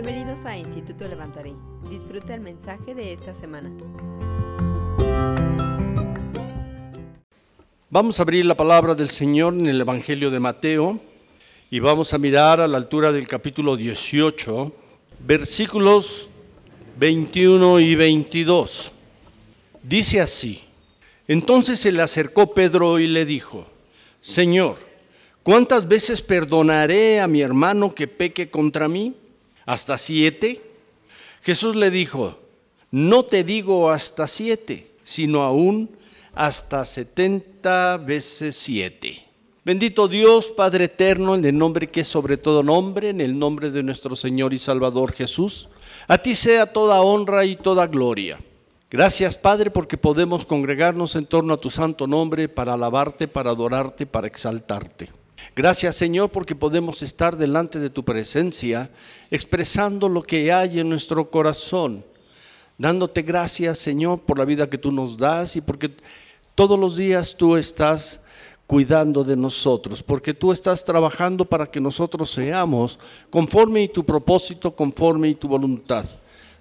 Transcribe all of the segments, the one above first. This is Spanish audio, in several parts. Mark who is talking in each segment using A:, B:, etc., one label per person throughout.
A: Bienvenidos a Instituto Levantaré. Disfruta el mensaje de esta semana.
B: Vamos a abrir la palabra del Señor en el Evangelio de Mateo y vamos a mirar a la altura del capítulo 18, versículos 21 y 22. Dice así, entonces se le acercó Pedro y le dijo, Señor, ¿cuántas veces perdonaré a mi hermano que peque contra mí? ¿Hasta siete? Jesús le dijo, no te digo hasta siete, sino aún hasta setenta veces siete. Bendito Dios, Padre eterno, en el nombre que es sobre todo nombre, en el nombre de nuestro Señor y Salvador Jesús, a ti sea toda honra y toda gloria. Gracias, Padre, porque podemos congregarnos en torno a tu santo nombre para alabarte, para adorarte, para exaltarte. Gracias, Señor, porque podemos estar delante de tu presencia expresando lo que hay en nuestro corazón, dándote gracias, Señor, por la vida que tú nos das y porque todos los días tú estás cuidando de nosotros, porque tú estás trabajando para que nosotros seamos conforme y tu propósito, conforme y tu voluntad.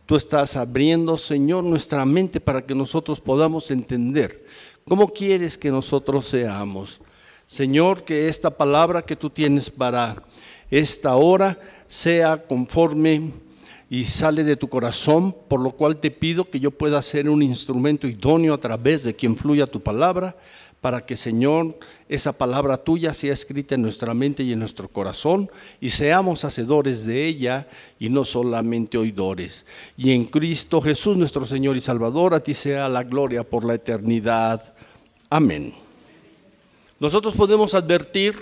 B: Tú estás abriendo, Señor, nuestra mente para que nosotros podamos entender cómo quieres que nosotros seamos. Señor, que esta palabra que tú tienes para esta hora sea conforme y sale de tu corazón, por lo cual te pido que yo pueda ser un instrumento idóneo a través de quien fluya tu palabra, para que, Señor, esa palabra tuya sea escrita en nuestra mente y en nuestro corazón y seamos hacedores de ella y no solamente oidores. Y en Cristo Jesús, nuestro Señor y Salvador, a ti sea la gloria por la eternidad. Amén. Nosotros podemos advertir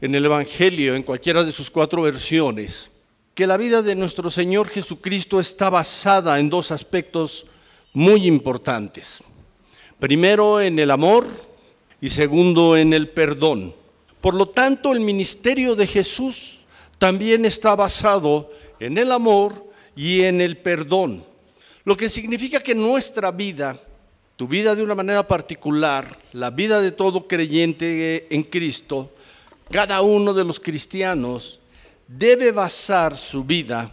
B: en el Evangelio, en cualquiera de sus cuatro versiones, que la vida de nuestro Señor Jesucristo está basada en dos aspectos muy importantes. Primero, en el amor y segundo, en el perdón. Por lo tanto, el ministerio de Jesús también está basado en el amor y en el perdón. Lo que significa que nuestra vida, tu vida de una manera particular, la vida de todo creyente en Cristo, cada uno de los cristianos, debe basar su vida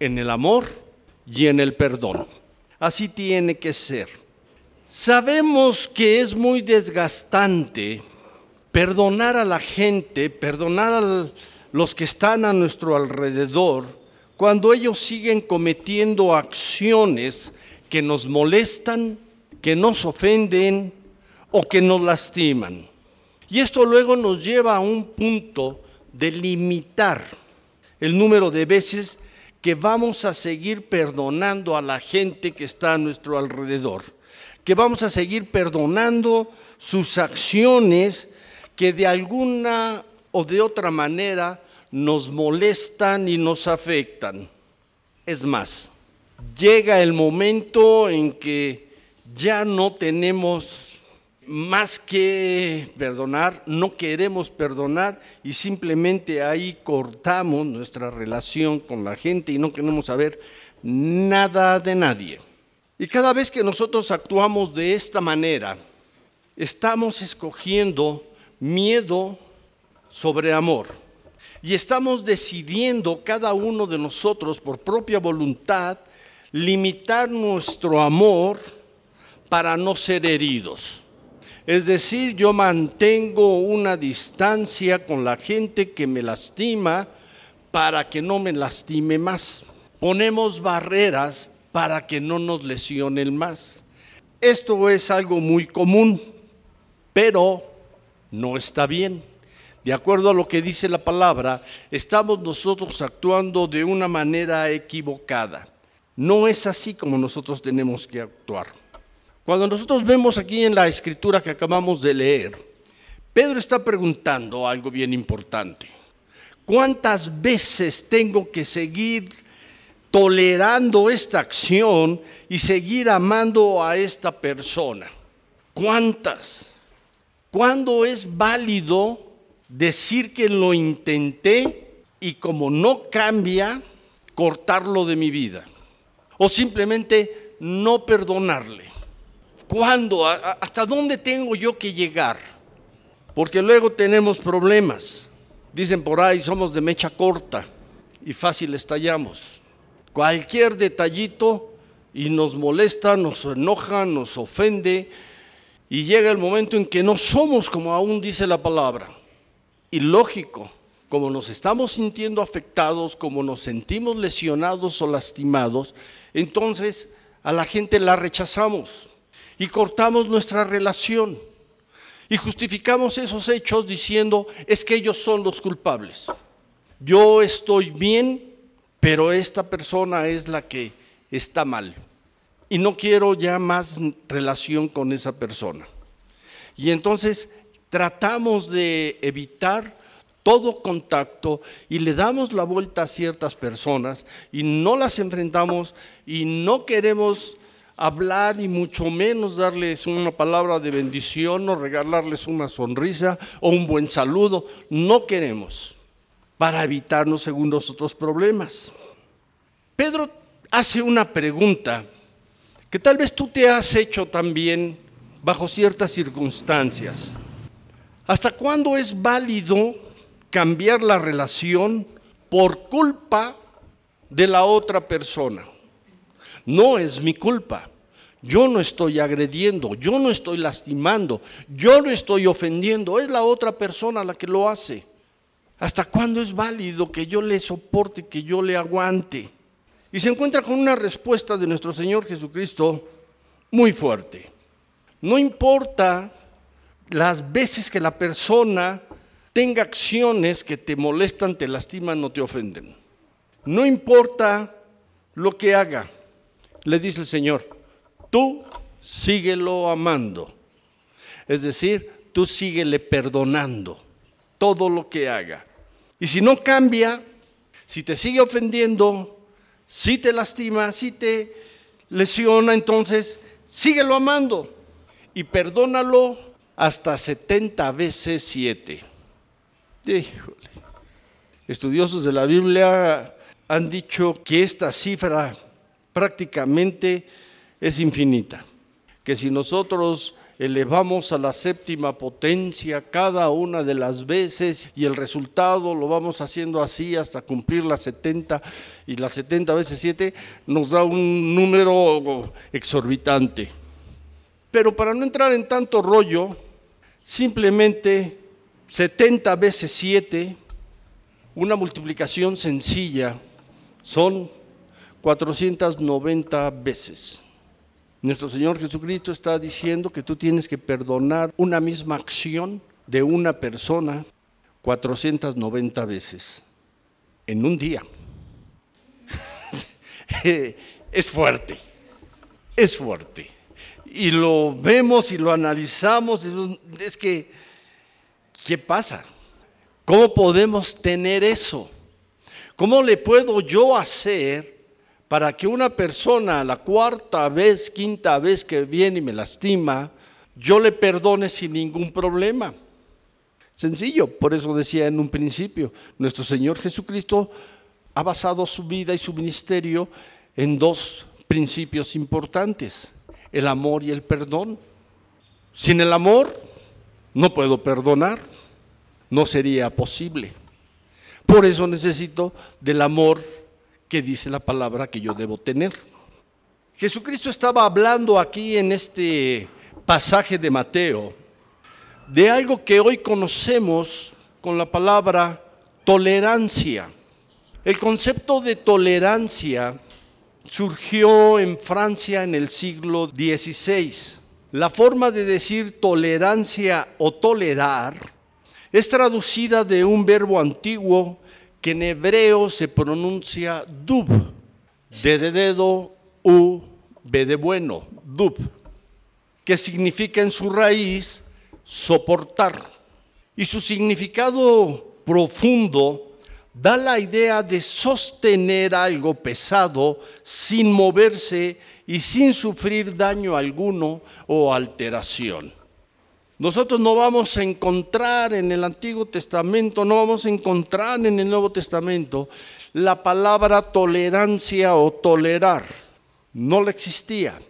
B: en el amor y en el perdón. Así tiene que ser. Sabemos que es muy desgastante perdonar a la gente, perdonar a los que están a nuestro alrededor, cuando ellos siguen cometiendo acciones que nos molestan, que nos ofenden o que nos lastiman. Y esto luego nos lleva a un punto de limitar el número de veces que vamos a seguir perdonando a la gente que está a nuestro alrededor, que vamos a seguir perdonando sus acciones que de alguna o de otra manera nos molestan y nos afectan. Es más, llega el momento en que ya no tenemos más que perdonar, no queremos perdonar y simplemente ahí cortamos nuestra relación con la gente y no queremos saber nada de nadie. Y cada vez que nosotros actuamos de esta manera, estamos escogiendo miedo sobre amor. Y estamos decidiendo cada uno de nosotros por propia voluntad limitar nuestro amor para no ser heridos. Es decir, yo mantengo una distancia con la gente que me lastima para que no me lastime más. Ponemos barreras para que no nos lesionen más. Esto es algo muy común, pero no está bien. De acuerdo a lo que dice la palabra, estamos nosotros actuando de una manera equivocada. No es así como nosotros tenemos que actuar. Cuando nosotros vemos aquí en la escritura que acabamos de leer, Pedro está preguntando algo bien importante. ¿Cuántas veces tengo que seguir tolerando esta acción y seguir amando a esta persona? ¿Cuántas? ¿Cuándo es válido decir que lo intenté y como no cambia, cortarlo de mi vida? O simplemente no perdonarle. ¿Cuándo? ¿Hasta dónde tengo yo que llegar? Porque luego tenemos problemas. Dicen por ahí, somos de mecha corta y fácil estallamos. cualquier detallito y nos molesta, nos enoja, nos ofende y llega el momento en que no somos como aún dice la palabra. Y lógico, como nos estamos sintiendo afectados, como nos sentimos lesionados o lastimados, entonces a la gente la rechazamos y cortamos nuestra relación y justificamos esos hechos diciendo es que ellos son los culpables. Yo estoy bien, pero esta persona es la que está mal y no quiero ya más relación con esa persona. Y entonces tratamos de evitar todo contacto y le damos la vuelta a ciertas personas y no las enfrentamos y no queremos hablar y mucho menos darles una palabra de bendición o regalarles una sonrisa o un buen saludo. No queremos para evitarnos según nosotros problemas. Pedro hace una pregunta que tal vez tú te has hecho también bajo ciertas circunstancias. ¿Hasta cuándo es válido cambiar la relación por culpa de la otra persona? No es mi culpa. Yo no estoy agrediendo, yo no estoy lastimando, yo no estoy ofendiendo, es la otra persona la que lo hace. ¿Hasta cuándo es válido que yo le soporte, que yo le aguante? Y se encuentra con una respuesta de nuestro Señor Jesucristo muy fuerte. No importa las veces que la persona tenga acciones que te molestan, te lastiman o te ofenden. No importa lo que haga, le dice el Señor, tú síguelo amando. Es decir, tú síguele perdonando todo lo que haga. Y si no cambia, si te sigue ofendiendo, si te lastima, si te lesiona, entonces síguelo amando y perdónalo hasta 70 veces 7. Estudiosos de la Biblia han dicho que esta cifra prácticamente es infinita, que si nosotros elevamos a la séptima potencia cada una de las veces y el resultado lo vamos haciendo así hasta cumplir las 70 y las 70 veces 7 nos da un número exorbitante. Pero para no entrar en tanto rollo, simplemente 70 veces 7, una multiplicación sencilla, son 490 veces. Nuestro Señor Jesucristo está diciendo que tú tienes que perdonar una misma acción de una persona 490 veces en un día. es fuerte, es fuerte. Y lo vemos y lo analizamos, es que, ¿qué pasa? ¿Cómo podemos tener eso? ¿Cómo le puedo yo hacer para que una persona la cuarta vez, quinta vez que viene y me lastima, yo le perdone sin ningún problema. Sencillo, por eso decía en un principio, nuestro Señor Jesucristo ha basado su vida y su ministerio en dos principios importantes, el amor y el perdón. Sin el amor no puedo perdonar, no sería posible. Por eso necesito del amor que dice la palabra que yo debo tener. Jesucristo estaba hablando aquí en este pasaje de Mateo de algo que hoy conocemos con la palabra tolerancia. El concepto de tolerancia surgió en Francia en el siglo XVI. La forma de decir tolerancia o tolerar es traducida de un verbo antiguo que en hebreo se pronuncia dub, de, de dedo, u, b de bueno, dub, que significa en su raíz soportar. Y su significado profundo da la idea de sostener algo pesado sin moverse y sin sufrir daño alguno o alteración. Nosotros no vamos a encontrar en el Antiguo Testamento, no vamos a encontrar en el Nuevo Testamento la palabra tolerancia o tolerar. No la existía,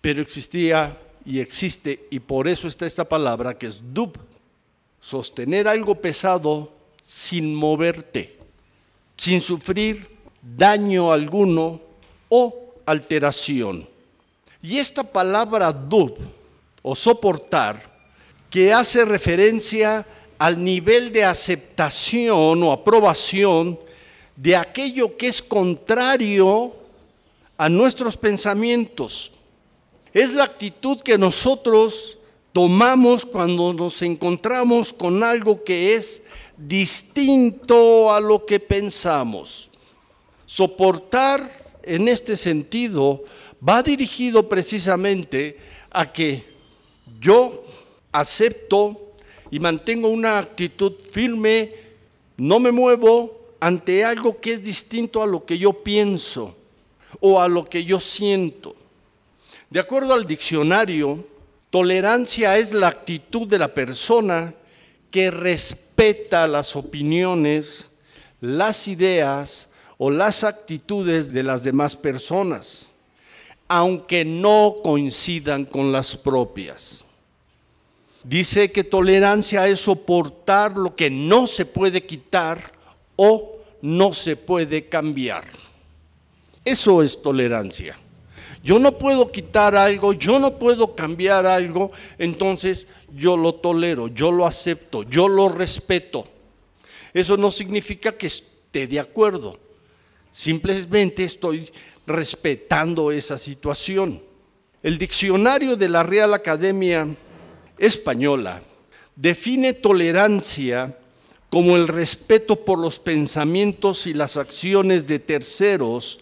B: pero existía y existe, y por eso está esta palabra que es dub, sostener algo pesado sin moverte, sin sufrir daño alguno o alteración. Y esta palabra dud o soportar, que hace referencia al nivel de aceptación o aprobación de aquello que es contrario a nuestros pensamientos. Es la actitud que nosotros tomamos cuando nos encontramos con algo que es distinto a lo que pensamos. Soportar en este sentido va dirigido precisamente a que yo acepto y mantengo una actitud firme, no me muevo ante algo que es distinto a lo que yo pienso o a lo que yo siento. De acuerdo al diccionario, tolerancia es la actitud de la persona que respeta las opiniones, las ideas o las actitudes de las demás personas, aunque no coincidan con las propias. Dice que tolerancia es soportar lo que no se puede quitar o no se puede cambiar. Eso es tolerancia. Yo no puedo quitar algo, yo no puedo cambiar algo, entonces yo lo tolero, yo lo acepto, yo lo respeto. Eso no significa que esté de acuerdo, simplemente estoy respetando esa situación. El diccionario de la Real Academia Española define tolerancia como el respeto por los pensamientos y las acciones de terceros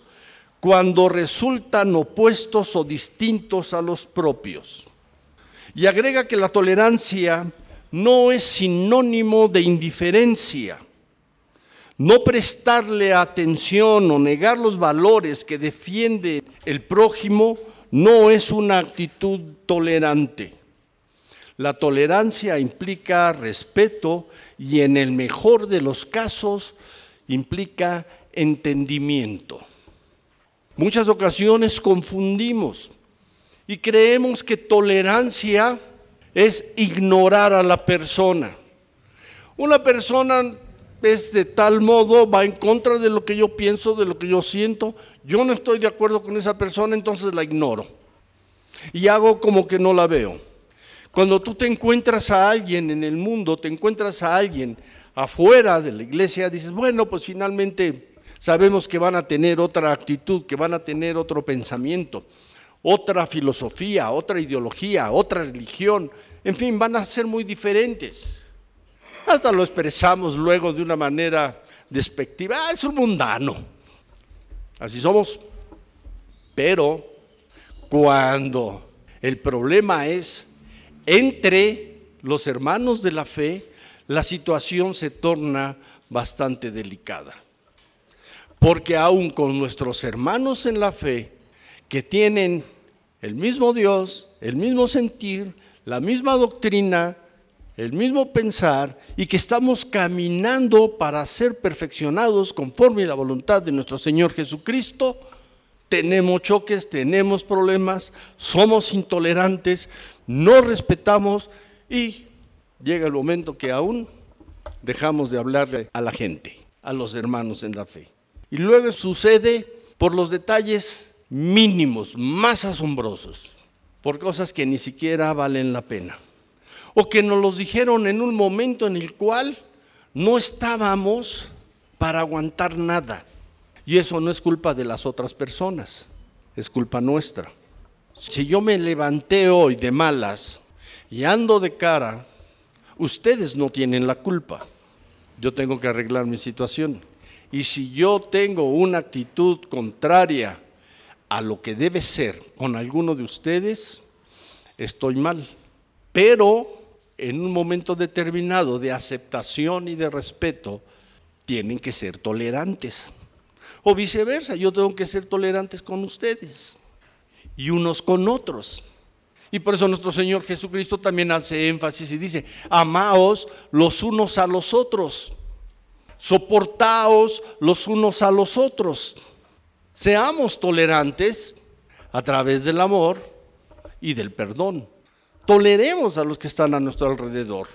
B: cuando resultan opuestos o distintos a los propios. Y agrega que la tolerancia no es sinónimo de indiferencia. No prestarle atención o negar los valores que defiende el prójimo no es una actitud tolerante. La tolerancia implica respeto y en el mejor de los casos implica entendimiento. Muchas ocasiones confundimos y creemos que tolerancia es ignorar a la persona. Una persona es de tal modo, va en contra de lo que yo pienso, de lo que yo siento. Yo no estoy de acuerdo con esa persona, entonces la ignoro. Y hago como que no la veo. Cuando tú te encuentras a alguien en el mundo, te encuentras a alguien afuera de la iglesia, dices, bueno, pues finalmente sabemos que van a tener otra actitud, que van a tener otro pensamiento, otra filosofía, otra ideología, otra religión, en fin, van a ser muy diferentes. Hasta lo expresamos luego de una manera despectiva, ah, es un mundano. Así somos. Pero cuando el problema es entre los hermanos de la fe, la situación se torna bastante delicada. Porque aún con nuestros hermanos en la fe, que tienen el mismo Dios, el mismo sentir, la misma doctrina, el mismo pensar y que estamos caminando para ser perfeccionados conforme a la voluntad de nuestro Señor Jesucristo, tenemos choques, tenemos problemas, somos intolerantes, no respetamos y llega el momento que aún dejamos de hablarle a la gente, a los hermanos en la fe. Y luego sucede por los detalles mínimos, más asombrosos, por cosas que ni siquiera valen la pena. O que nos los dijeron en un momento en el cual no estábamos para aguantar nada. Y eso no es culpa de las otras personas, es culpa nuestra. Si yo me levanté hoy de malas y ando de cara, ustedes no tienen la culpa. Yo tengo que arreglar mi situación. Y si yo tengo una actitud contraria a lo que debe ser con alguno de ustedes, estoy mal. Pero en un momento determinado de aceptación y de respeto, tienen que ser tolerantes. O viceversa, yo tengo que ser tolerantes con ustedes y unos con otros. Y por eso nuestro Señor Jesucristo también hace énfasis y dice, amaos los unos a los otros soportaos los unos a los otros. Seamos tolerantes a través del amor y del perdón. Toleremos a los que están a nuestro alrededor.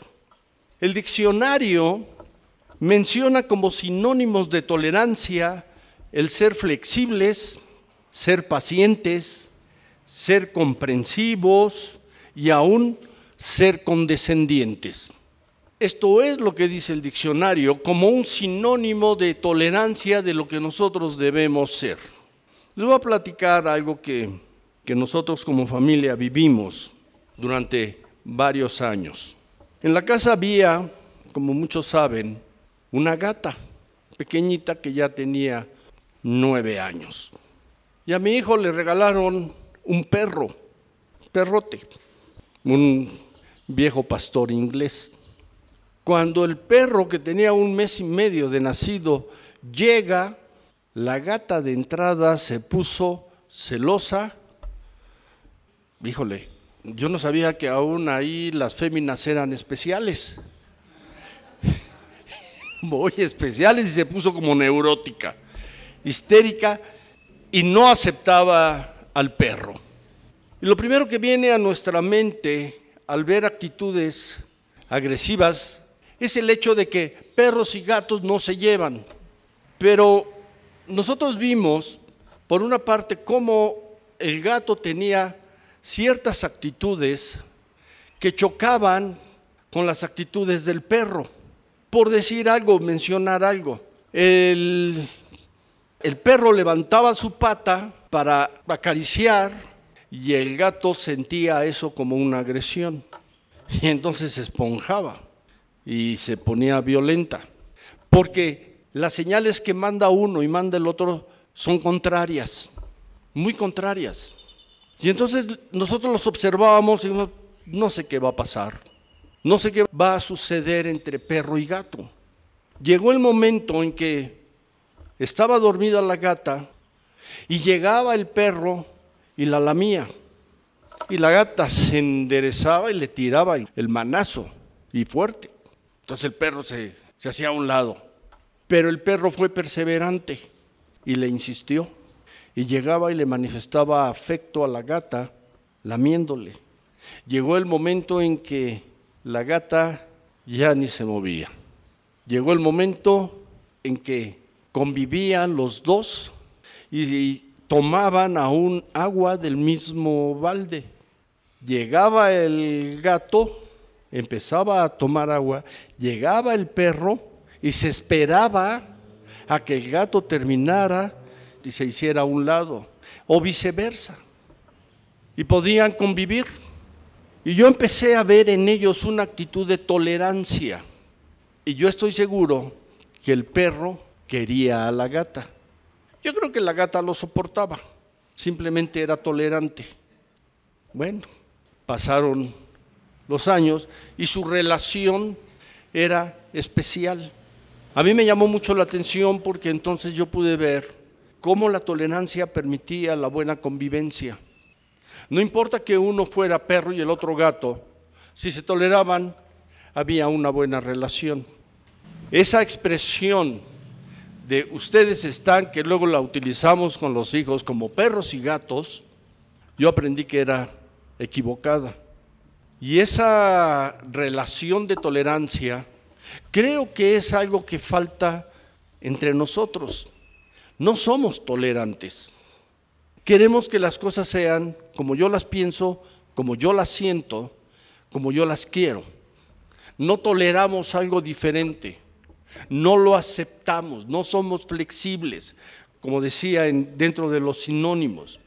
B: El diccionario menciona como sinónimos de tolerancia el ser flexibles, ser pacientes, ser comprensivos y aún ser condescendientes. Esto es lo que dice el diccionario como un sinónimo de tolerancia de lo que nosotros debemos ser. Les voy a platicar algo que, que nosotros como familia vivimos durante varios años. En la casa había, como muchos saben, una gata pequeñita que ya tenía nueve años. Y a mi hijo le regalaron un perro, perrote, un viejo pastor inglés. Cuando el perro que tenía un mes y medio de nacido llega, la gata de entrada se puso celosa. Híjole, yo no sabía que aún ahí las féminas eran especiales. Muy especiales y se puso como neurótica, histérica y no aceptaba al perro. Y lo primero que viene a nuestra mente al ver actitudes agresivas es el hecho de que perros y gatos no se llevan. Pero nosotros vimos, por una parte, cómo el gato tenía ciertas actitudes que chocaban con las actitudes del perro. Por decir algo, mencionar algo. El, el perro levantaba su pata para acariciar y el gato sentía eso como una agresión. Y entonces se esponjaba y se ponía violenta. Porque las señales que manda uno y manda el otro son contrarias, muy contrarias. Y entonces nosotros los observábamos y no, no sé qué va a pasar, no sé qué va a suceder entre perro y gato. Llegó el momento en que estaba dormida la gata y llegaba el perro y la lamía. Y la gata se enderezaba y le tiraba el manazo y fuerte. Entonces el perro se, hacía a un lado. Pero el perro fue perseverante y le insistió. Y llegaba y le manifestaba afecto a la gata, lamiéndole. Llegó el momento en que la gata ya ni se movía. Llegó el momento en que convivían los dos y tomaban aún agua del mismo balde. Llegaba el gato empezaba a tomar agua, llegaba el perro y se esperaba a que el gato terminara y se hiciera a un lado, o viceversa. Y podían convivir. Y yo empecé a ver en ellos una actitud de tolerancia. Y yo estoy seguro que el perro quería a la gata. Yo creo que la gata lo soportaba, simplemente era tolerante. Bueno, pasaron los años y su relación era especial. A mí me llamó mucho la atención porque entonces yo pude ver cómo la tolerancia permitía la buena convivencia. No importa que uno fuera perro y el otro gato, si se toleraban, había una buena relación. Esa expresión de ustedes están, que luego la utilizamos con los hijos como perros y gatos, yo aprendí que era equivocada. Y esa relación de tolerancia creo que es algo que falta entre nosotros. No somos tolerantes. Queremos que las cosas sean como yo las pienso, como yo las siento, como yo las quiero. No toleramos algo diferente. No lo aceptamos, no somos flexibles, como decía dentro de los sinónimos.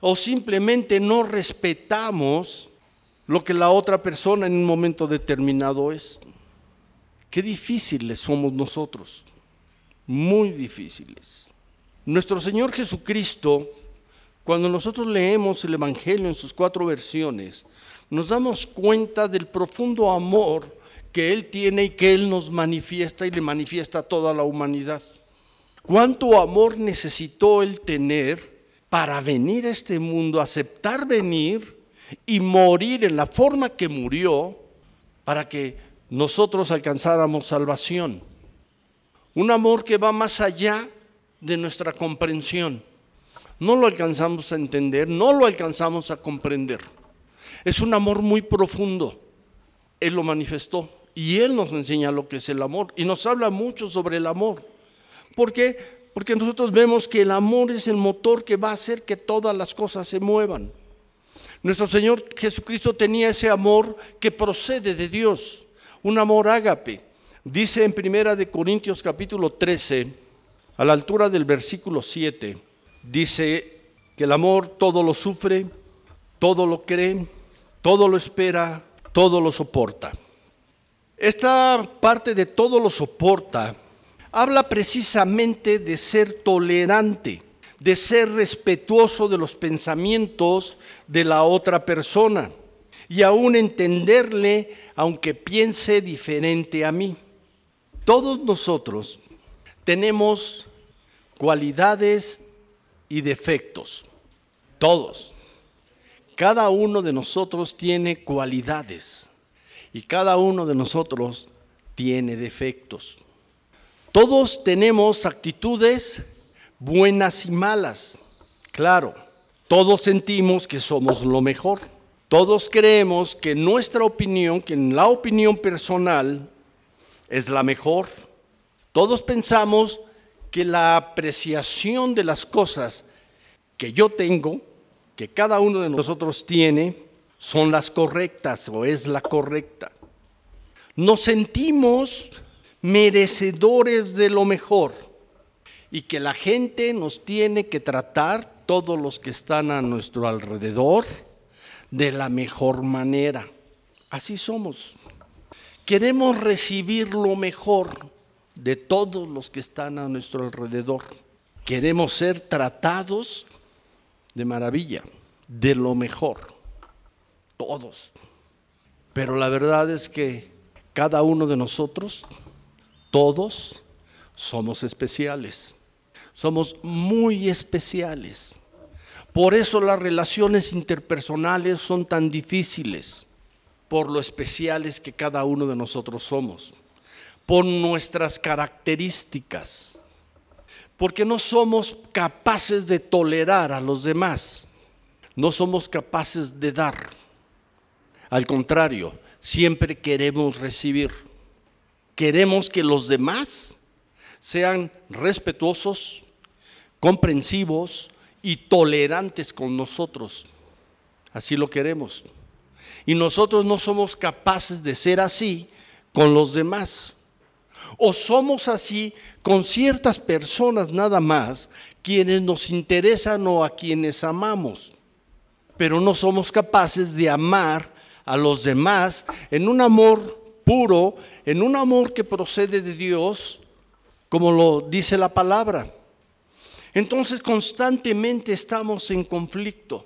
B: O simplemente no respetamos lo que la otra persona en un momento determinado es. Qué difíciles somos nosotros, muy difíciles. Nuestro Señor Jesucristo, cuando nosotros leemos el Evangelio en sus cuatro versiones, nos damos cuenta del profundo amor que Él tiene y que Él nos manifiesta y le manifiesta a toda la humanidad. ¿Cuánto amor necesitó Él tener para venir a este mundo, aceptar venir? y morir en la forma que murió para que nosotros alcanzáramos salvación. Un amor que va más allá de nuestra comprensión. No lo alcanzamos a entender, no lo alcanzamos a comprender. Es un amor muy profundo. Él lo manifestó y Él nos enseña lo que es el amor y nos habla mucho sobre el amor. ¿Por qué? Porque nosotros vemos que el amor es el motor que va a hacer que todas las cosas se muevan. Nuestro Señor Jesucristo tenía ese amor que procede de Dios, un amor ágape. Dice en Primera de Corintios capítulo 13, a la altura del versículo 7, dice que el amor todo lo sufre, todo lo cree, todo lo espera, todo lo soporta. Esta parte de todo lo soporta habla precisamente de ser tolerante, de ser respetuoso de los pensamientos de la otra persona y aún entenderle aunque piense diferente a mí. Todos nosotros tenemos cualidades y defectos, todos. Cada uno de nosotros tiene cualidades y cada uno de nosotros tiene defectos. Todos tenemos actitudes buenas y malas. Claro, todos sentimos que somos lo mejor. Todos creemos que nuestra opinión, que la opinión personal es la mejor. Todos pensamos que la apreciación de las cosas que yo tengo que cada uno de nosotros tiene son las correctas o es la correcta. Nos sentimos merecedores de lo mejor y que la gente nos tiene que tratar, todos los que están a nuestro alrededor, de la mejor manera. Así somos. Queremos recibir lo mejor de todos los que están a nuestro alrededor. Queremos ser tratados de maravilla, de lo mejor, todos. Pero la verdad es que cada uno de nosotros, todos, somos especiales. Somos muy especiales. Por eso las relaciones interpersonales son tan difíciles, por lo especiales que cada uno de nosotros somos, por nuestras características porque no somos capaces de tolerar a los demás, no somos capaces de dar. Al contrario, siempre queremos recibir. Queremos que los demás sean respetuosos, comprensivos y tolerantes con nosotros. Así lo queremos. Y nosotros no somos capaces de ser así con los demás. O somos así con ciertas personas nada más, quienes nos interesan o a quienes amamos, pero no somos capaces de amar a los demás en un amor puro, en un amor que procede de Dios, como lo dice la palabra. Entonces constantemente estamos en conflicto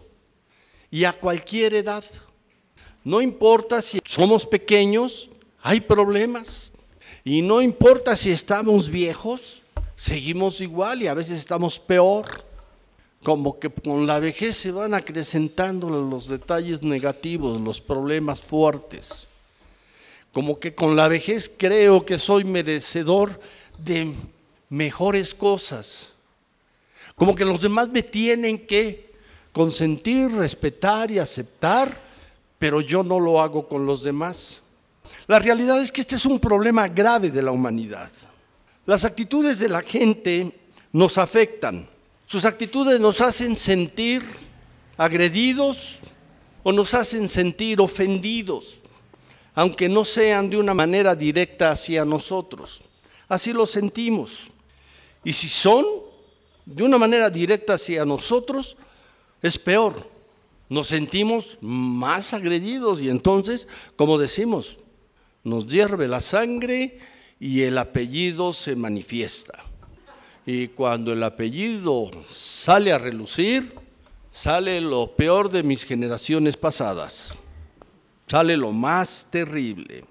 B: y a cualquier edad. No importa si somos pequeños, hay problemas. Y no importa si estamos viejos, seguimos igual y a veces estamos peor. Como que con la vejez se van acrecentando los detalles negativos, los problemas fuertes. Como que con la vejez creo que soy merecedor de mejores cosas. Como que los demás me tienen que consentir, respetar y aceptar, pero yo no lo hago con los demás. La realidad es que este es un problema grave de la humanidad. Las actitudes de la gente nos afectan. Sus actitudes nos hacen sentir agredidos o nos hacen sentir ofendidos, aunque no sean de una manera directa hacia nosotros. Así lo sentimos. Y si son de una manera directa hacia nosotros, es peor. Nos sentimos más agredidos y entonces, como decimos, nos hierve la sangre y el apellido se manifiesta. Y cuando el apellido sale a relucir, sale lo peor de mis generaciones pasadas, sale lo más terrible.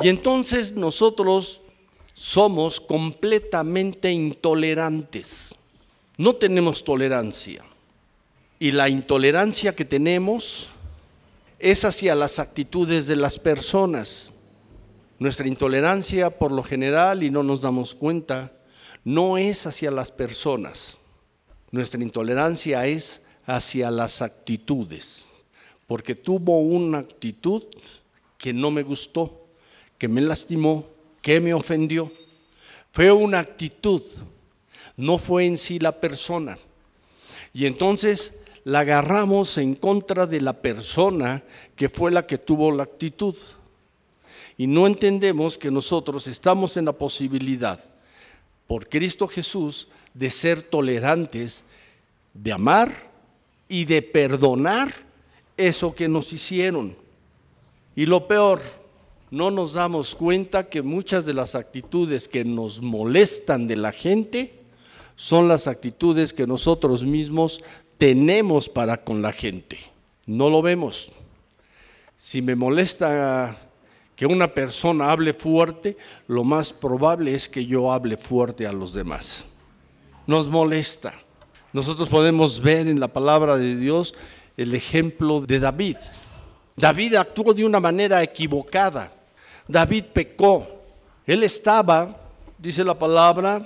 B: Y entonces nosotros somos completamente intolerantes, no tenemos tolerancia. Y la intolerancia que tenemos es hacia las actitudes de las personas. Nuestra intolerancia, por lo general, y no nos damos cuenta, no es hacia las personas. Nuestra intolerancia es hacia las actitudes, porque tuvo una actitud que no me gustó, que me lastimó, que me ofendió. Fue una actitud no fue en sí la persona. Y entonces la agarramos en contra de la persona que fue la que tuvo la actitud. Y no entendemos que nosotros estamos en la posibilidad, por Cristo Jesús, de ser tolerantes, de amar y de perdonar eso que nos hicieron. Y lo peor, no nos damos cuenta que muchas de las actitudes que nos molestan de la gente son las actitudes que nosotros mismos tenemos para con la gente. No lo vemos. Si me molesta que una persona hable fuerte, lo más probable es que yo hable fuerte a los demás. Nos molesta. Nosotros podemos ver en la palabra de Dios el ejemplo de David. David actuó de una manera equivocada. David pecó. Él estaba, dice la palabra,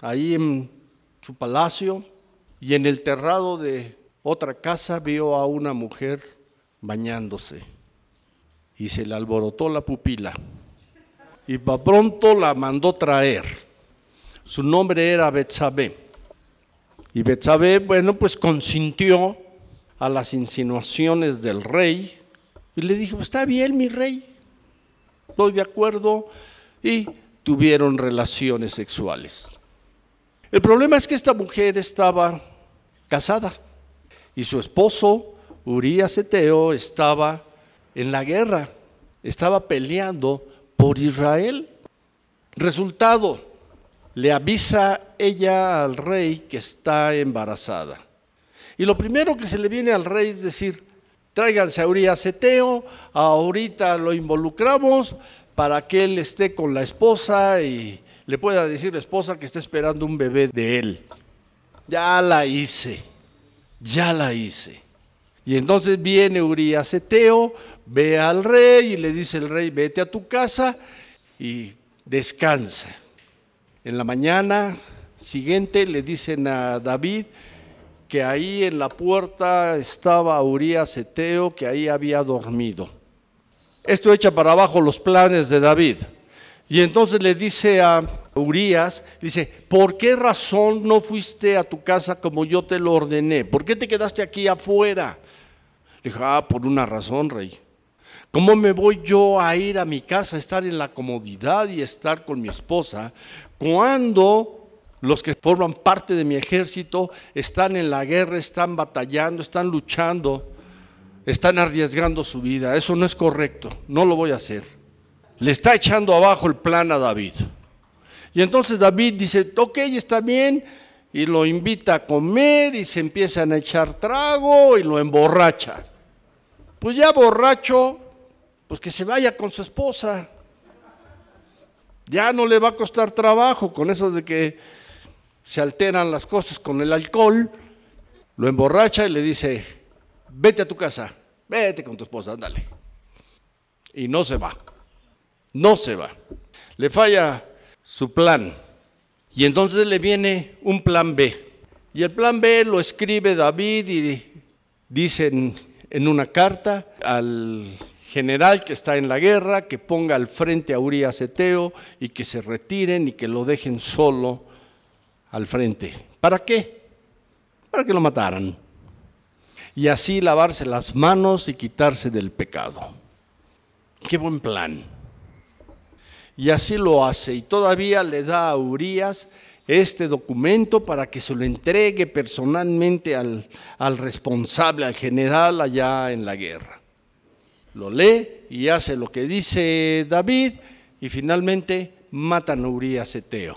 B: ahí en su palacio y en el terrado de otra casa vio a una mujer bañándose y se le alborotó la pupila. Y para pronto la mandó traer. Su nombre era Betsabé. Y Betsabé, bueno, pues consintió a las insinuaciones del rey y le dijo, está bien mi rey, estoy de acuerdo. Y tuvieron relaciones sexuales. El problema es que esta mujer estaba casada y su esposo, Urías Eteo, estaba en la guerra, estaba peleando por Israel. Resultado, le avisa ella al rey que está embarazada. Y lo primero que se le viene al rey es decir, tráiganse a Urias Eteo, ahorita lo involucramos para que él esté con la esposa y le pueda decir la esposa que está esperando un bebé de él. Ya la hice, ya la hice. Y entonces viene Urias Eteo, ve al rey y le dice el rey, vete a tu casa y descansa. En la mañana siguiente le dicen a David que ahí en la puerta estaba Urias Eteo, que ahí había dormido. Esto echa para abajo los planes de David. Y entonces le dice a Urias, dice, ¿por qué razón no fuiste a tu casa como yo te lo ordené? ¿Por qué te quedaste aquí afuera? Le dijo, ah, por una razón, rey. ¿Cómo me voy yo a ir a mi casa, a estar en la comodidad y estar con mi esposa, cuando los que forman parte de mi ejército están en la guerra, están batallando, están luchando, están arriesgando su vida? Eso no es correcto, no lo voy a hacer le está echando abajo el plan a David. Y entonces David dice, ok, está bien, y lo invita a comer y se empiezan a echar trago y lo emborracha. Pues ya borracho, pues que se vaya con su esposa. Ya no le va a costar trabajo con eso de que se alteran las cosas con el alcohol. Lo emborracha y le dice, vete a tu casa, vete con tu esposa, ándale. Y no se va no se va. Le falla su plan. Y entonces le viene un plan B. Y el plan B lo escribe David y dice en, una carta al general que está en la guerra que ponga al frente a Urias Eteo y que se retiren y que lo dejen solo al frente. ¿Para qué? Para que lo mataran. Y así lavarse las manos y quitarse del pecado. Qué buen plan. Y así lo hace. Y todavía le da a Urias este documento para que se lo entregue personalmente al, al, responsable, al general allá en la guerra. Lo lee y hace lo que dice David y finalmente matan a Urias Eteo.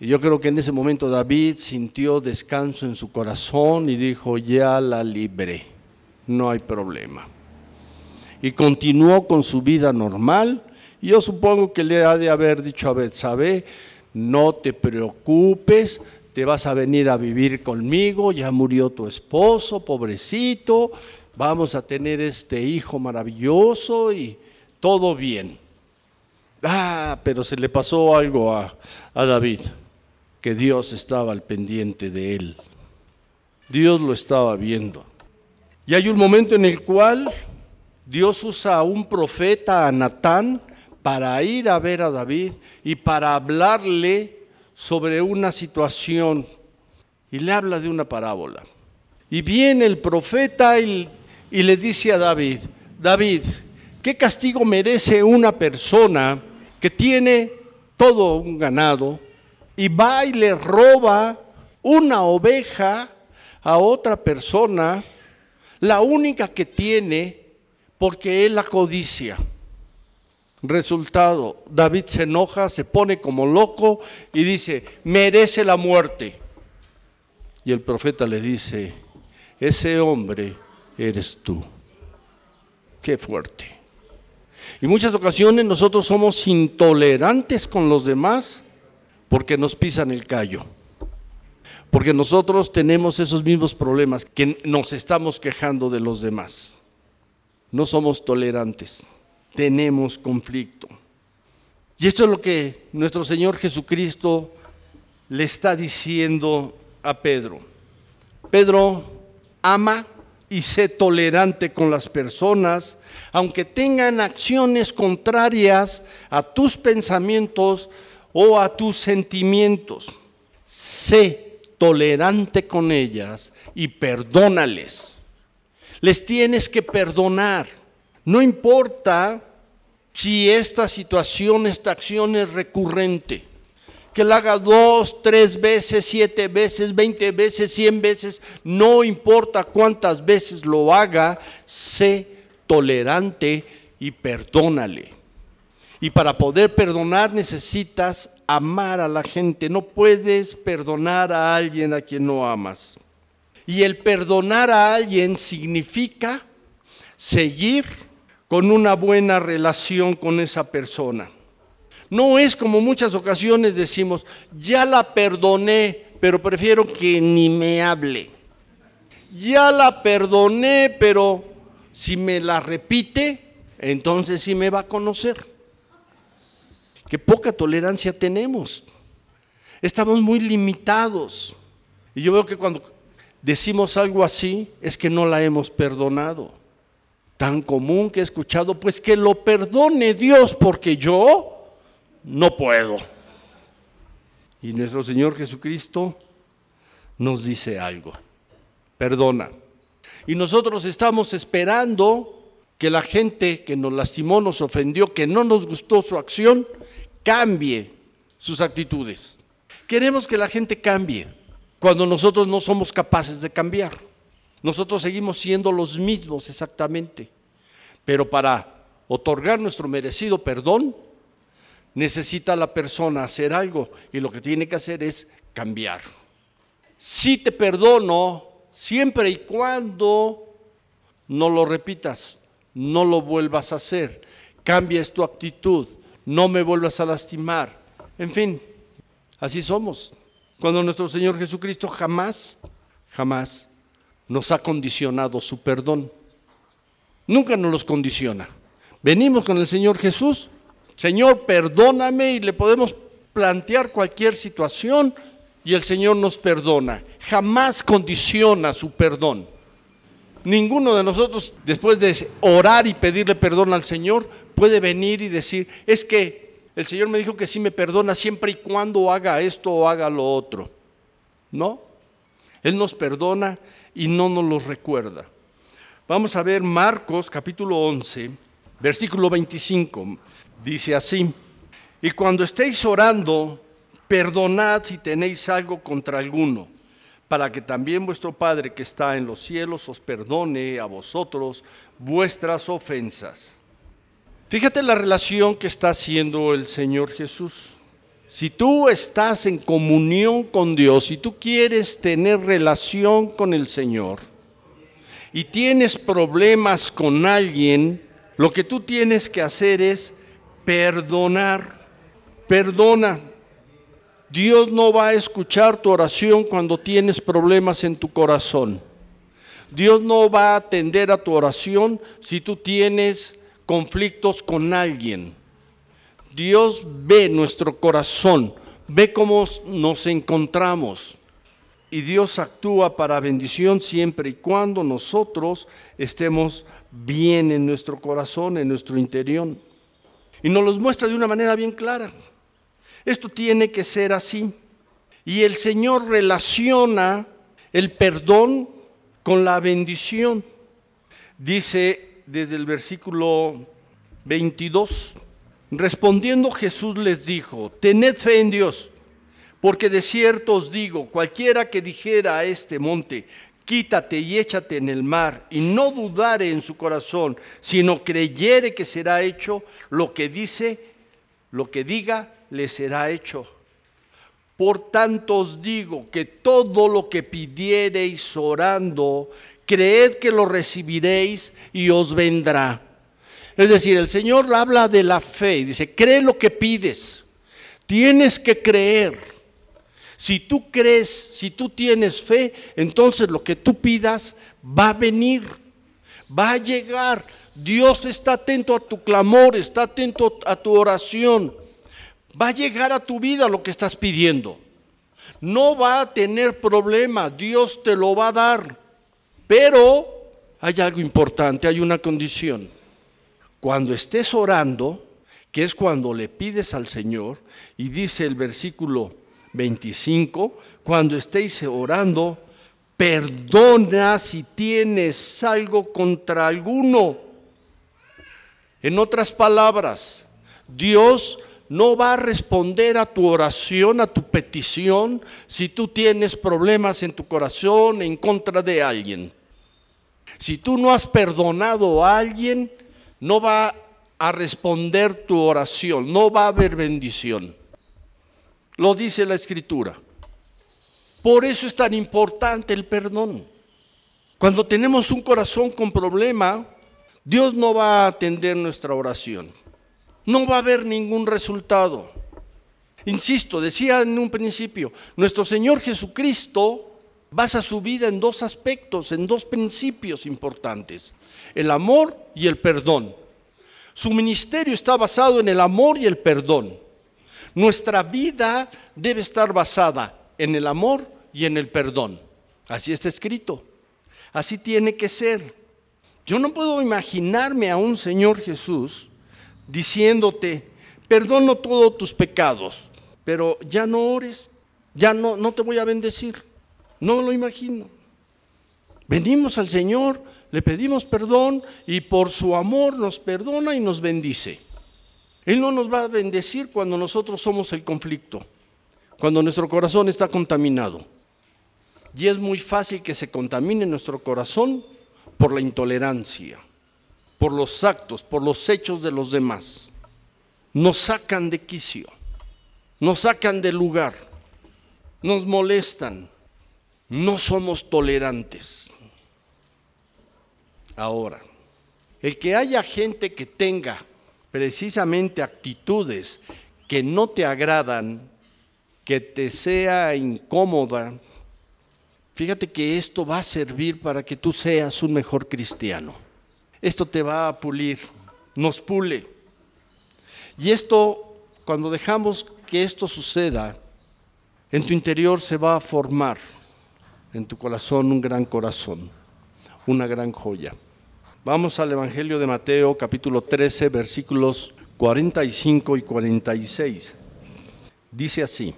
B: Y yo creo que en ese momento David sintió descanso en su corazón y dijo, ya la libré, no hay problema. Y continuó con su vida normal yo supongo que le ha de haber dicho a Betsabé, no te preocupes, te vas a venir a vivir conmigo, ya murió tu esposo, pobrecito, vamos a tener este hijo maravilloso y todo bien. Ah, pero se le pasó algo a, a David, que Dios estaba al pendiente de él. Dios lo estaba viendo. Y hay un momento en el cual Dios usa a un profeta, a Natán, para ir a ver a David y para hablarle sobre una situación y le habla de una parábola. Y viene el profeta y, le dice a David, David, ¿qué castigo merece una persona que tiene todo un ganado y va y le roba una oveja a otra persona, la única que tiene, porque él la codicia? Resultado, David se enoja, se pone como loco y dice, merece la muerte. Y el profeta le dice, ese hombre eres tú. Qué fuerte. Y muchas ocasiones nosotros somos intolerantes con los demás porque nos pisan el callo. Porque nosotros tenemos esos mismos problemas que nos estamos quejando de los demás. No somos tolerantes tenemos conflicto. Y esto es lo que nuestro Señor Jesucristo le está diciendo a Pedro. Pedro, ama y sé tolerante con las personas, aunque tengan acciones contrarias a tus pensamientos o a tus sentimientos. Sé tolerante con ellas y perdónales. Les tienes que perdonar. No importa si esta situación, esta acción es recurrente, que la haga dos, tres veces, siete veces, veinte veces, cien veces, no importa cuántas veces lo haga, sé tolerante y perdónale. Y para poder perdonar necesitas amar a la gente, no puedes perdonar a alguien a quien no amas. Y el perdonar a alguien significa seguir con una buena relación con esa persona. No es como muchas ocasiones decimos, ya la perdoné, pero prefiero que ni me hable. Ya la perdoné, pero si me la repite, entonces sí me va a conocer. Qué poca tolerancia tenemos. Estamos muy limitados. Y yo veo que cuando decimos algo así es que no la hemos perdonado tan común que he escuchado, pues que lo perdone Dios porque yo no puedo. Y nuestro Señor Jesucristo nos dice algo, perdona. Y nosotros estamos esperando que la gente que nos lastimó, nos ofendió, que no nos gustó su acción, cambie sus actitudes. Queremos que la gente cambie cuando nosotros no somos capaces de cambiar. Nosotros seguimos siendo los mismos exactamente. Pero para otorgar nuestro merecido perdón, necesita la persona hacer algo y lo que tiene que hacer es cambiar. Si te perdono, siempre y cuando no lo repitas, no lo vuelvas a hacer, cambies tu actitud, no me vuelvas a lastimar. En fin, así somos. Cuando nuestro Señor Jesucristo jamás, jamás nos ha condicionado su perdón. Nunca nos los condiciona. Venimos con el Señor Jesús, Señor, perdóname y le podemos plantear cualquier situación y el Señor nos perdona. Jamás condiciona su perdón. Ninguno de nosotros, después de orar y pedirle perdón al Señor, puede venir y decir, es que el Señor me dijo que sí me perdona siempre y cuando haga esto o haga lo otro. No, Él nos perdona y no nos los recuerda. Vamos a ver Marcos capítulo 11, versículo 25. Dice así, y cuando estéis orando, perdonad si tenéis algo contra alguno, para que también vuestro Padre que está en los cielos os perdone a vosotros vuestras ofensas. Fíjate la relación que está haciendo el Señor Jesús. Si tú estás en comunión con Dios, si tú quieres tener relación con el Señor y tienes problemas con alguien, lo que tú tienes que hacer es perdonar. Perdona. Dios no va a escuchar tu oración cuando tienes problemas en tu corazón. Dios no va a atender a tu oración si tú tienes conflictos con alguien. Dios ve nuestro corazón, ve cómo nos encontramos. Y Dios actúa para bendición siempre y cuando nosotros estemos bien en nuestro corazón, en nuestro interior. Y nos los muestra de una manera bien clara. Esto tiene que ser así. Y el Señor relaciona el perdón con la bendición. Dice desde el versículo 22, respondiendo Jesús les dijo, tened fe en Dios, porque de cierto os digo, cualquiera que dijera a este monte, quítate y échate en el mar, y no dudare en su corazón, sino creyere que será hecho lo que dice, lo que diga, le será hecho. Por tanto os digo que todo lo que pidiereis orando, creed que lo recibiréis y os vendrá. Es decir, el Señor habla de la fe y dice, cree lo que pides. Tienes que creer. Si tú crees, si tú tienes fe, entonces lo que tú pidas va a venir, va a llegar. Dios está atento a tu clamor, está atento a tu oración. Va a llegar a tu vida lo que estás pidiendo. No va a tener problema, Dios te lo va a dar. Pero hay algo importante, hay una condición. Cuando estés orando, que es cuando le pides al Señor, y dice el versículo 25, cuando estéis orando, perdona si tienes algo contra alguno. En otras palabras, Dios no va a responder a tu oración, a tu petición, si tú tienes problemas en tu corazón en contra de alguien. Si tú no has perdonado a alguien, no va a responder tu oración, no va a haber bendición. Lo dice la escritura. Por eso es tan importante el perdón. Cuando tenemos un corazón con problema, Dios no va a atender nuestra oración no va a haber ningún resultado. Insisto, decía en un principio, nuestro Señor Jesucristo basa su vida en dos aspectos, en dos principios importantes, el amor y el perdón. Su ministerio está basado en el amor y el perdón. Nuestra vida debe estar basada en el amor y en el perdón. Así está escrito. Así tiene que ser. Yo no puedo imaginarme a un Señor Jesús diciéndote, perdono todos tus pecados, pero ya no ores, ya no, no te voy a bendecir. No lo imagino. Venimos al Señor, le pedimos perdón y por su amor nos perdona y nos bendice. Él no nos va a bendecir cuando nosotros somos el conflicto, cuando nuestro corazón está contaminado. Y es muy fácil que se contamine nuestro corazón por la intolerancia por los actos, por los hechos de los demás. Nos sacan de quicio, nos sacan de lugar, nos molestan, no somos tolerantes. Ahora, el que haya gente que tenga precisamente actitudes que no te agradan, que te sea incómoda, fíjate que esto va a servir para que tú seas un mejor cristiano esto te va a pulir, nos pule. Y esto, cuando dejamos que esto suceda, en tu interior se va a formar, en tu corazón, un gran corazón, una gran joya. Vamos al Evangelio de Mateo, capítulo 13, versículos 45 y 46. Dice así.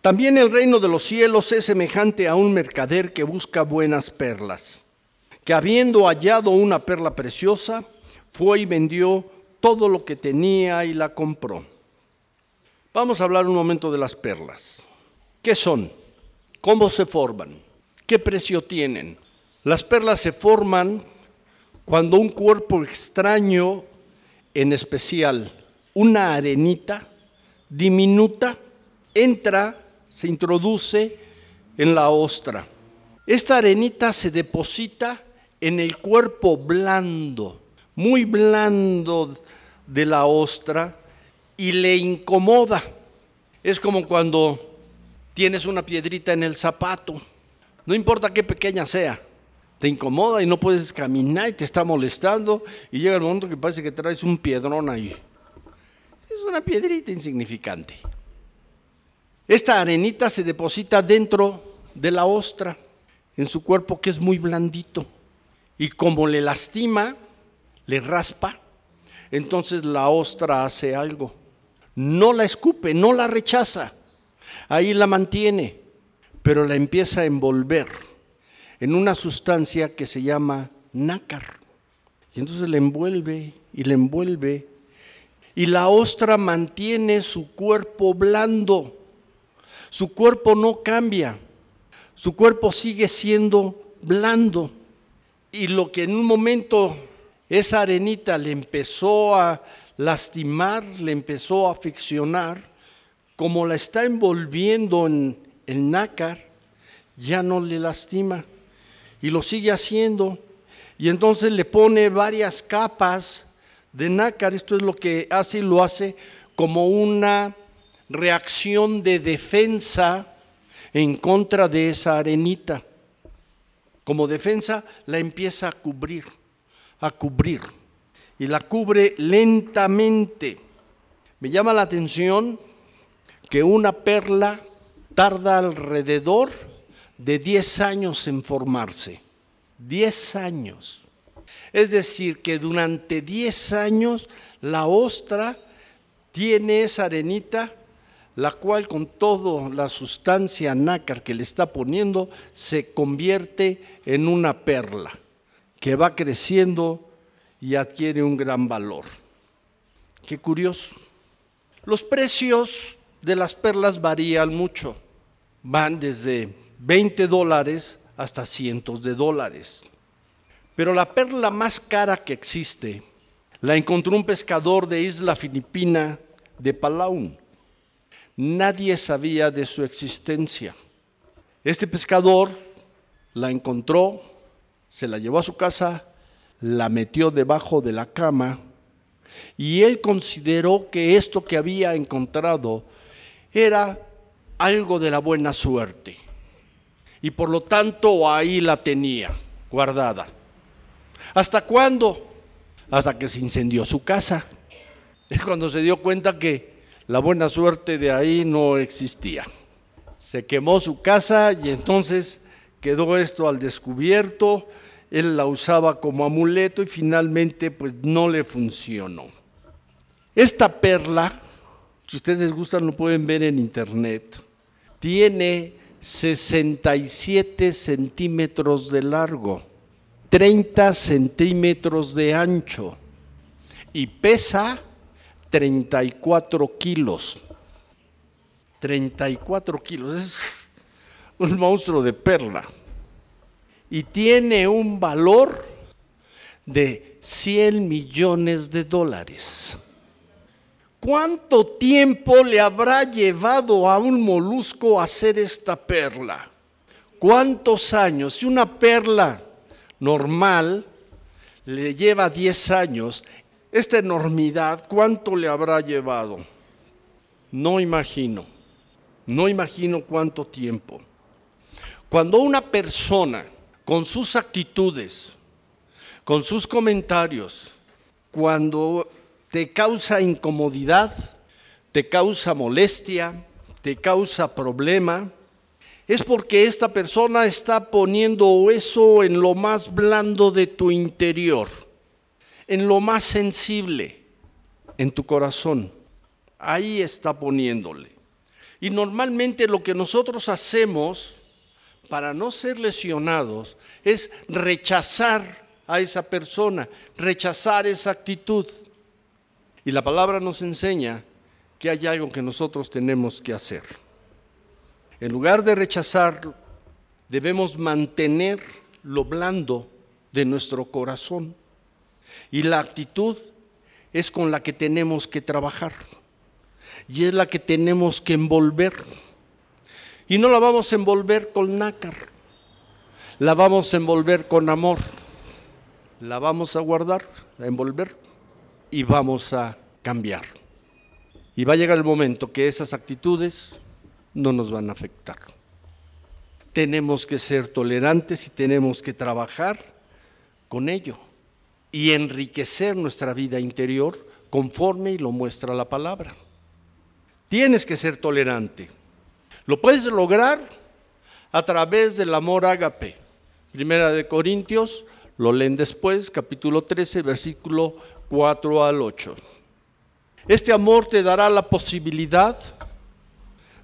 B: También el reino de los cielos es semejante a un mercader que busca buenas perlas que habiendo hallado una perla preciosa, fue y vendió todo lo que tenía y la compró. Vamos a hablar un momento de las perlas. ¿Qué son? ¿Cómo se forman? ¿Qué precio tienen? Las perlas se forman cuando un cuerpo extraño, en especial una arenita diminuta, entra, se introduce en la ostra. Esta arenita se deposita en el cuerpo blando, muy blando de la ostra y le incomoda. Es como cuando tienes una piedrita en el zapato, no importa qué pequeña sea, te incomoda y no puedes caminar y te está molestando y llega el momento que parece que traes un piedrón ahí. Es una piedrita insignificante. Esta arenita se deposita dentro de la ostra, en su cuerpo que es muy blandito. Y como le lastima, le raspa, entonces la ostra hace algo. No la escupe, no la rechaza. Ahí la mantiene, pero la empieza a envolver en una sustancia que se llama nácar. Y entonces la envuelve y la envuelve. Y la ostra mantiene su cuerpo blando. Su cuerpo no cambia. Su cuerpo sigue siendo blando. Y lo que en un momento esa arenita le empezó a lastimar, le empezó a aficionar, como la está envolviendo en el nácar, ya no le lastima y lo sigue haciendo. Y entonces le pone varias capas de nácar. Esto es lo que hace y lo hace como una reacción de defensa en contra de esa arenita. Como defensa la empieza a cubrir, a cubrir. Y la cubre lentamente. Me llama la atención que una perla tarda alrededor de 10 años en formarse. 10 años. Es decir, que durante 10 años la ostra tiene esa arenita, la cual con toda la sustancia nácar que le está poniendo se convierte en una perla que va creciendo y adquiere un gran valor. Qué curioso. Los precios de las perlas varían mucho. Van desde 20 dólares hasta cientos de dólares. Pero la perla más cara que existe la encontró un pescador de isla filipina de Palaun. Nadie sabía de su existencia. Este pescador la encontró, se la llevó a su casa, la metió debajo de la cama y él consideró que esto que había encontrado era algo de la buena suerte y por lo tanto ahí la tenía guardada. ¿Hasta cuándo? Hasta que se incendió su casa. Es cuando se dio cuenta que la buena suerte de ahí no existía. Se quemó su casa y entonces quedó esto al descubierto. Él la usaba como amuleto y finalmente pues no le funcionó. Esta perla, si ustedes gustan lo pueden ver en internet, tiene 67 centímetros de largo, 30 centímetros de ancho y pesa 34 kilos. 34 kilos, es un monstruo de perla. Y tiene un valor de 100 millones de dólares. ¿Cuánto tiempo le habrá llevado a un molusco hacer esta perla? ¿Cuántos años? Si una perla normal le lleva 10 años, esta enormidad, ¿cuánto le habrá llevado? No imagino, no imagino cuánto tiempo. Cuando una persona, con sus actitudes, con sus comentarios, cuando te causa incomodidad, te causa molestia, te causa problema, es porque esta persona está poniendo eso en lo más blando de tu interior, en lo más sensible, en tu corazón. Ahí está poniéndole. Y normalmente lo que nosotros hacemos para no ser lesionados es rechazar a esa persona, rechazar esa actitud. Y la palabra nos enseña que hay algo que nosotros tenemos que hacer. En lugar de rechazar, debemos mantener lo blando de nuestro corazón. Y la actitud es con la que tenemos que trabajar. Y es la que tenemos que envolver. Y no la vamos a envolver con nácar. La vamos a envolver con amor. La vamos a guardar, a envolver y vamos a cambiar. Y va a llegar el momento que esas actitudes no nos van a afectar. Tenemos que ser tolerantes y tenemos que trabajar con ello y enriquecer nuestra vida interior conforme y lo muestra la palabra. Tienes que ser tolerante. Lo puedes lograr a través del amor ágape. Primera de Corintios, lo leen después, capítulo 13, versículo 4 al 8. Este amor te dará la posibilidad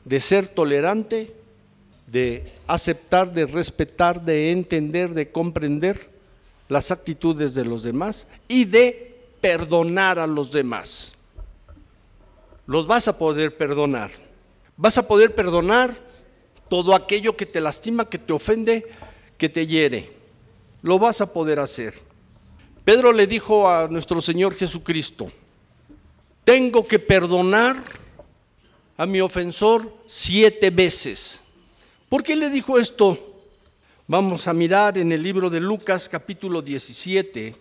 B: de ser tolerante, de aceptar, de respetar, de entender, de comprender las actitudes de los demás y de perdonar a los demás. Los vas a poder perdonar. Vas a poder perdonar todo aquello que te lastima, que te ofende, que te hiere. Lo vas a poder hacer. Pedro le dijo a nuestro Señor Jesucristo, tengo que perdonar a mi ofensor siete veces. ¿Por qué le dijo esto? Vamos a mirar en el libro de Lucas capítulo 17,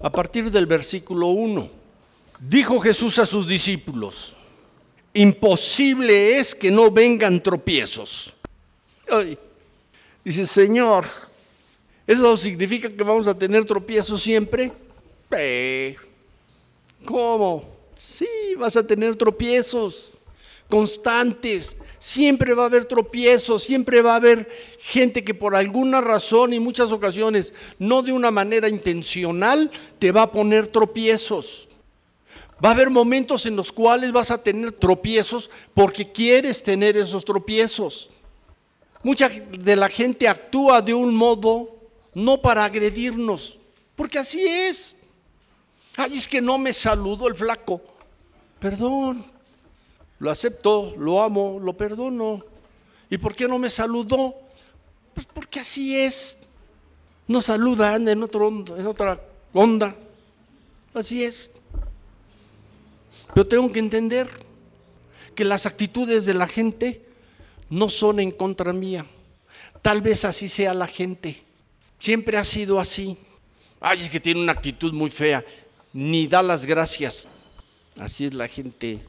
B: a partir del versículo 1. Dijo Jesús a sus discípulos, imposible es que no vengan tropiezos. dice, Señor, ¿eso significa que vamos a tener tropiezos siempre? ¿Cómo? Sí, vas a tener tropiezos constantes. Siempre va a haber tropiezos, siempre va a haber gente que por alguna razón y muchas ocasiones, no de una manera intencional, te va a poner tropiezos. Va a haber momentos en los cuales vas a tener tropiezos porque quieres tener esos tropiezos. Mucha de la gente actúa de un modo no para agredirnos, porque así es. Ay, es que no me saludó el flaco. Perdón, lo acepto, lo amo, lo perdono. ¿Y por qué no me saludó? Pues porque así es. No saludan en, en otra onda. Así es. Pero tengo que entender que las actitudes de la gente no son en contra mía. Tal vez así sea la gente. Siempre ha sido así. Ay, es que tiene una actitud muy fea ni da las gracias. Así es la gente.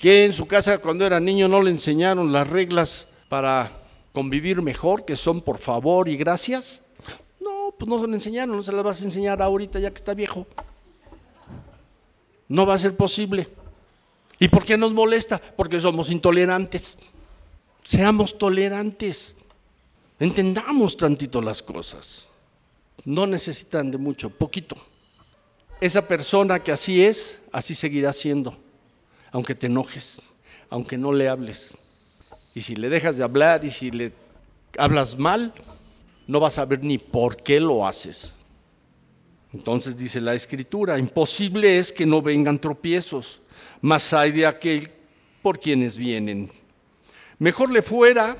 B: Que en su casa cuando era niño no le enseñaron las reglas para convivir mejor, que son por favor y gracias? No, pues no se le enseñaron, no se las vas a enseñar ahorita ya que está viejo. No va a ser posible. ¿Y por qué nos molesta? Porque somos intolerantes. Seamos tolerantes. Entendamos tantito las cosas no necesitan de mucho, poquito. Esa persona que así es, así seguirá siendo, aunque te enojes, aunque no le hables. Y si le dejas de hablar y si le hablas mal, no vas a ver ni por qué lo haces. Entonces dice la escritura, imposible es que no vengan tropiezos, más hay de aquel por quienes vienen. Mejor le fuera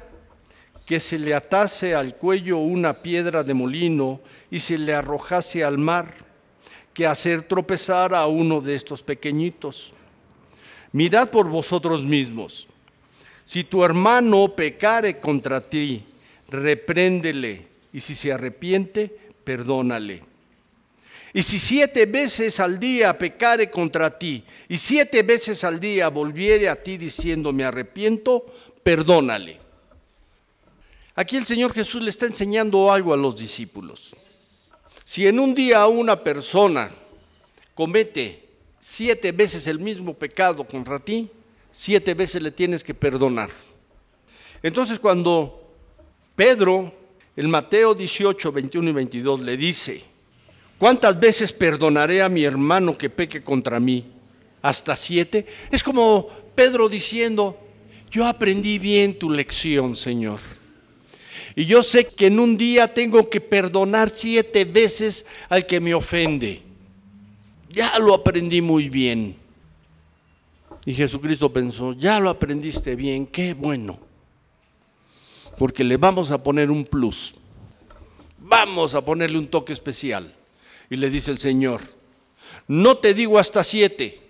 B: que se le atase al cuello una piedra de molino y se le arrojase al mar, que hacer tropezar a uno de estos pequeñitos. Mirad por vosotros mismos. Si tu hermano pecare contra ti, repréndele, y si se arrepiente, perdónale. Y si siete veces al día pecare contra ti, y siete veces al día volviere a ti diciendo me arrepiento, perdónale. Aquí el Señor Jesús le está enseñando algo a los discípulos. Si en un día una persona comete siete veces el mismo pecado contra ti, siete veces le tienes que perdonar. Entonces cuando Pedro, en Mateo 18, 21 y 22, le dice, ¿cuántas veces perdonaré a mi hermano que peque contra mí? ¿Hasta siete? Es como Pedro diciendo, yo aprendí bien tu lección, Señor. Y yo sé que en un día tengo que perdonar siete veces al que me ofende. Ya lo aprendí muy bien. Y Jesucristo pensó, ya lo aprendiste bien, qué bueno. Porque le vamos a poner un plus. Vamos a ponerle un toque especial. Y le dice el Señor, no te digo hasta siete,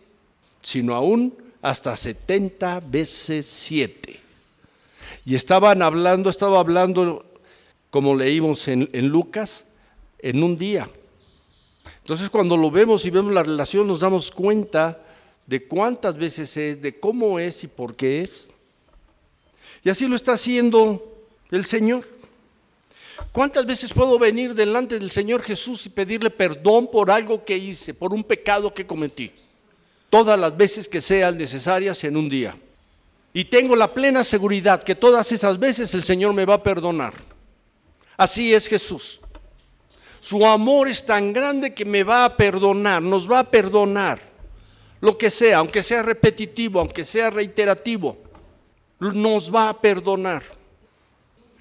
B: sino aún hasta setenta veces siete. Y estaban hablando, estaba hablando, como leímos en, Lucas, en un día. Entonces cuando lo vemos y vemos la relación nos damos cuenta de cuántas veces es, de cómo es y por qué es. Y así lo está haciendo el Señor. ¿Cuántas veces puedo venir delante del Señor Jesús y pedirle perdón por algo que hice, por un pecado que cometí? Todas las veces que sean necesarias en un día. Y tengo la plena seguridad que todas esas veces el Señor me va a perdonar. Así es Jesús. Su amor es tan grande que me va a perdonar, nos va a perdonar lo que sea, aunque sea repetitivo, aunque sea reiterativo, nos va a perdonar.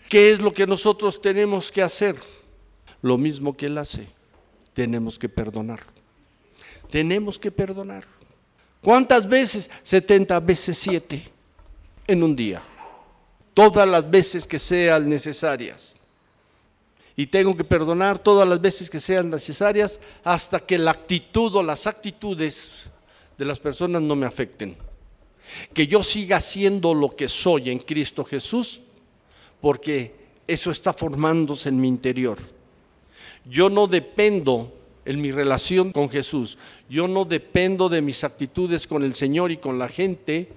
B: ¿Qué es lo que nosotros tenemos que hacer? Lo mismo que Él hace, tenemos que perdonar. Tenemos que perdonar. ¿Cuántas veces? 70 veces 7 en un día. Todas las veces que sean necesarias. Y tengo que perdonar todas las veces que sean necesarias hasta que la actitud o las actitudes de las personas no me afecten. Que yo siga siendo lo que soy en Cristo Jesús, porque eso está formándose en mi interior. Yo no dependo en mi relación con Jesús. Yo no dependo de mis actitudes con el Señor y con la gente,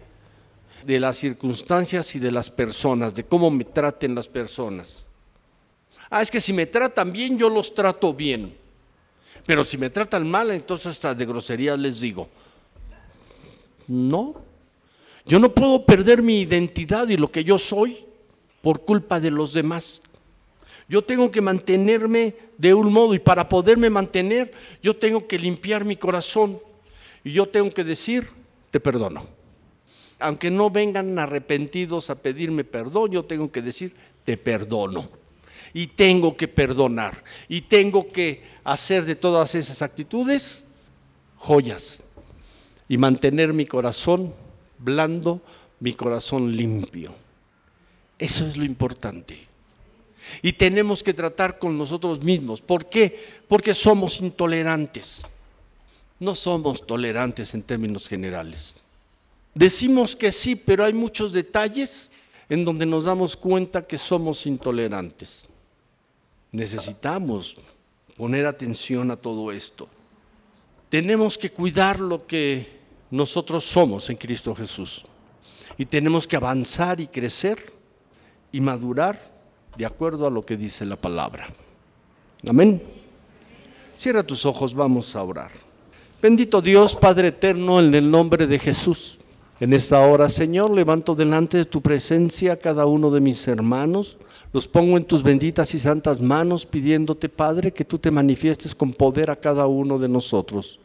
B: de las circunstancias y de las personas, de cómo me traten las personas. Ah, es que si me tratan bien, yo los trato bien. Pero si me tratan mal, entonces hasta de grosería les digo. No, yo no puedo perder mi identidad y lo que yo soy por culpa de los demás. Yo tengo que mantenerme de un modo y para poderme mantener yo tengo que limpiar mi corazón y yo tengo que decir, te perdono. Aunque no vengan arrepentidos a pedirme perdón, yo tengo que decir, te perdono. Y tengo que perdonar. Y tengo que hacer de todas esas actitudes joyas. Y mantener mi corazón blando, mi corazón limpio. Eso es lo importante. Y tenemos que tratar con nosotros mismos. ¿Por qué? Porque somos intolerantes. No somos tolerantes en términos generales. Decimos que sí, pero hay muchos detalles en donde nos damos cuenta que somos intolerantes. Necesitamos poner atención a todo esto. Tenemos que cuidar lo que nosotros somos en Cristo Jesús. Y tenemos que avanzar y crecer y madurar de acuerdo a lo que dice la palabra. Amén. Cierra tus ojos, vamos a orar. Bendito Dios, Padre eterno, en el nombre de Jesús. En esta hora, Señor, levanto delante de tu presencia a cada uno de mis hermanos. Los pongo en tus benditas y santas manos, pidiéndote, Padre, que tú te manifiestes con poder a cada uno de nosotros.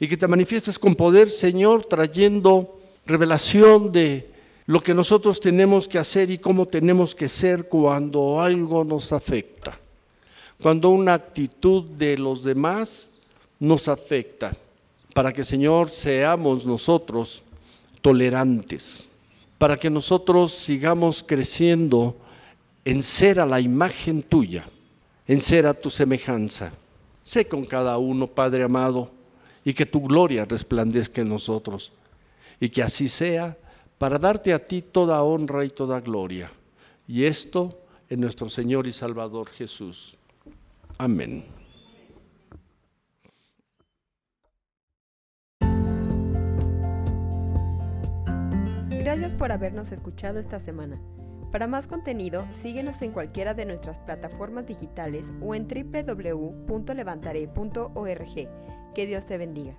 B: Y que te manifiestes con poder, Señor, trayendo revelación de lo que nosotros tenemos que hacer y cómo tenemos que ser cuando algo nos afecta, cuando una actitud de los demás nos afecta, para que Señor seamos nosotros tolerantes, para que nosotros sigamos creciendo en ser a la imagen tuya, en ser a tu semejanza. Sé con cada uno, Padre amado, y que tu gloria resplandezca en nosotros, y que así sea para darte a ti toda honra y toda gloria. Y esto en nuestro Señor y Salvador Jesús. Amén.
A: Gracias por habernos escuchado esta semana. Para más contenido, síguenos en cualquiera de nuestras plataformas digitales o en www.levantare.org. Que Dios te bendiga.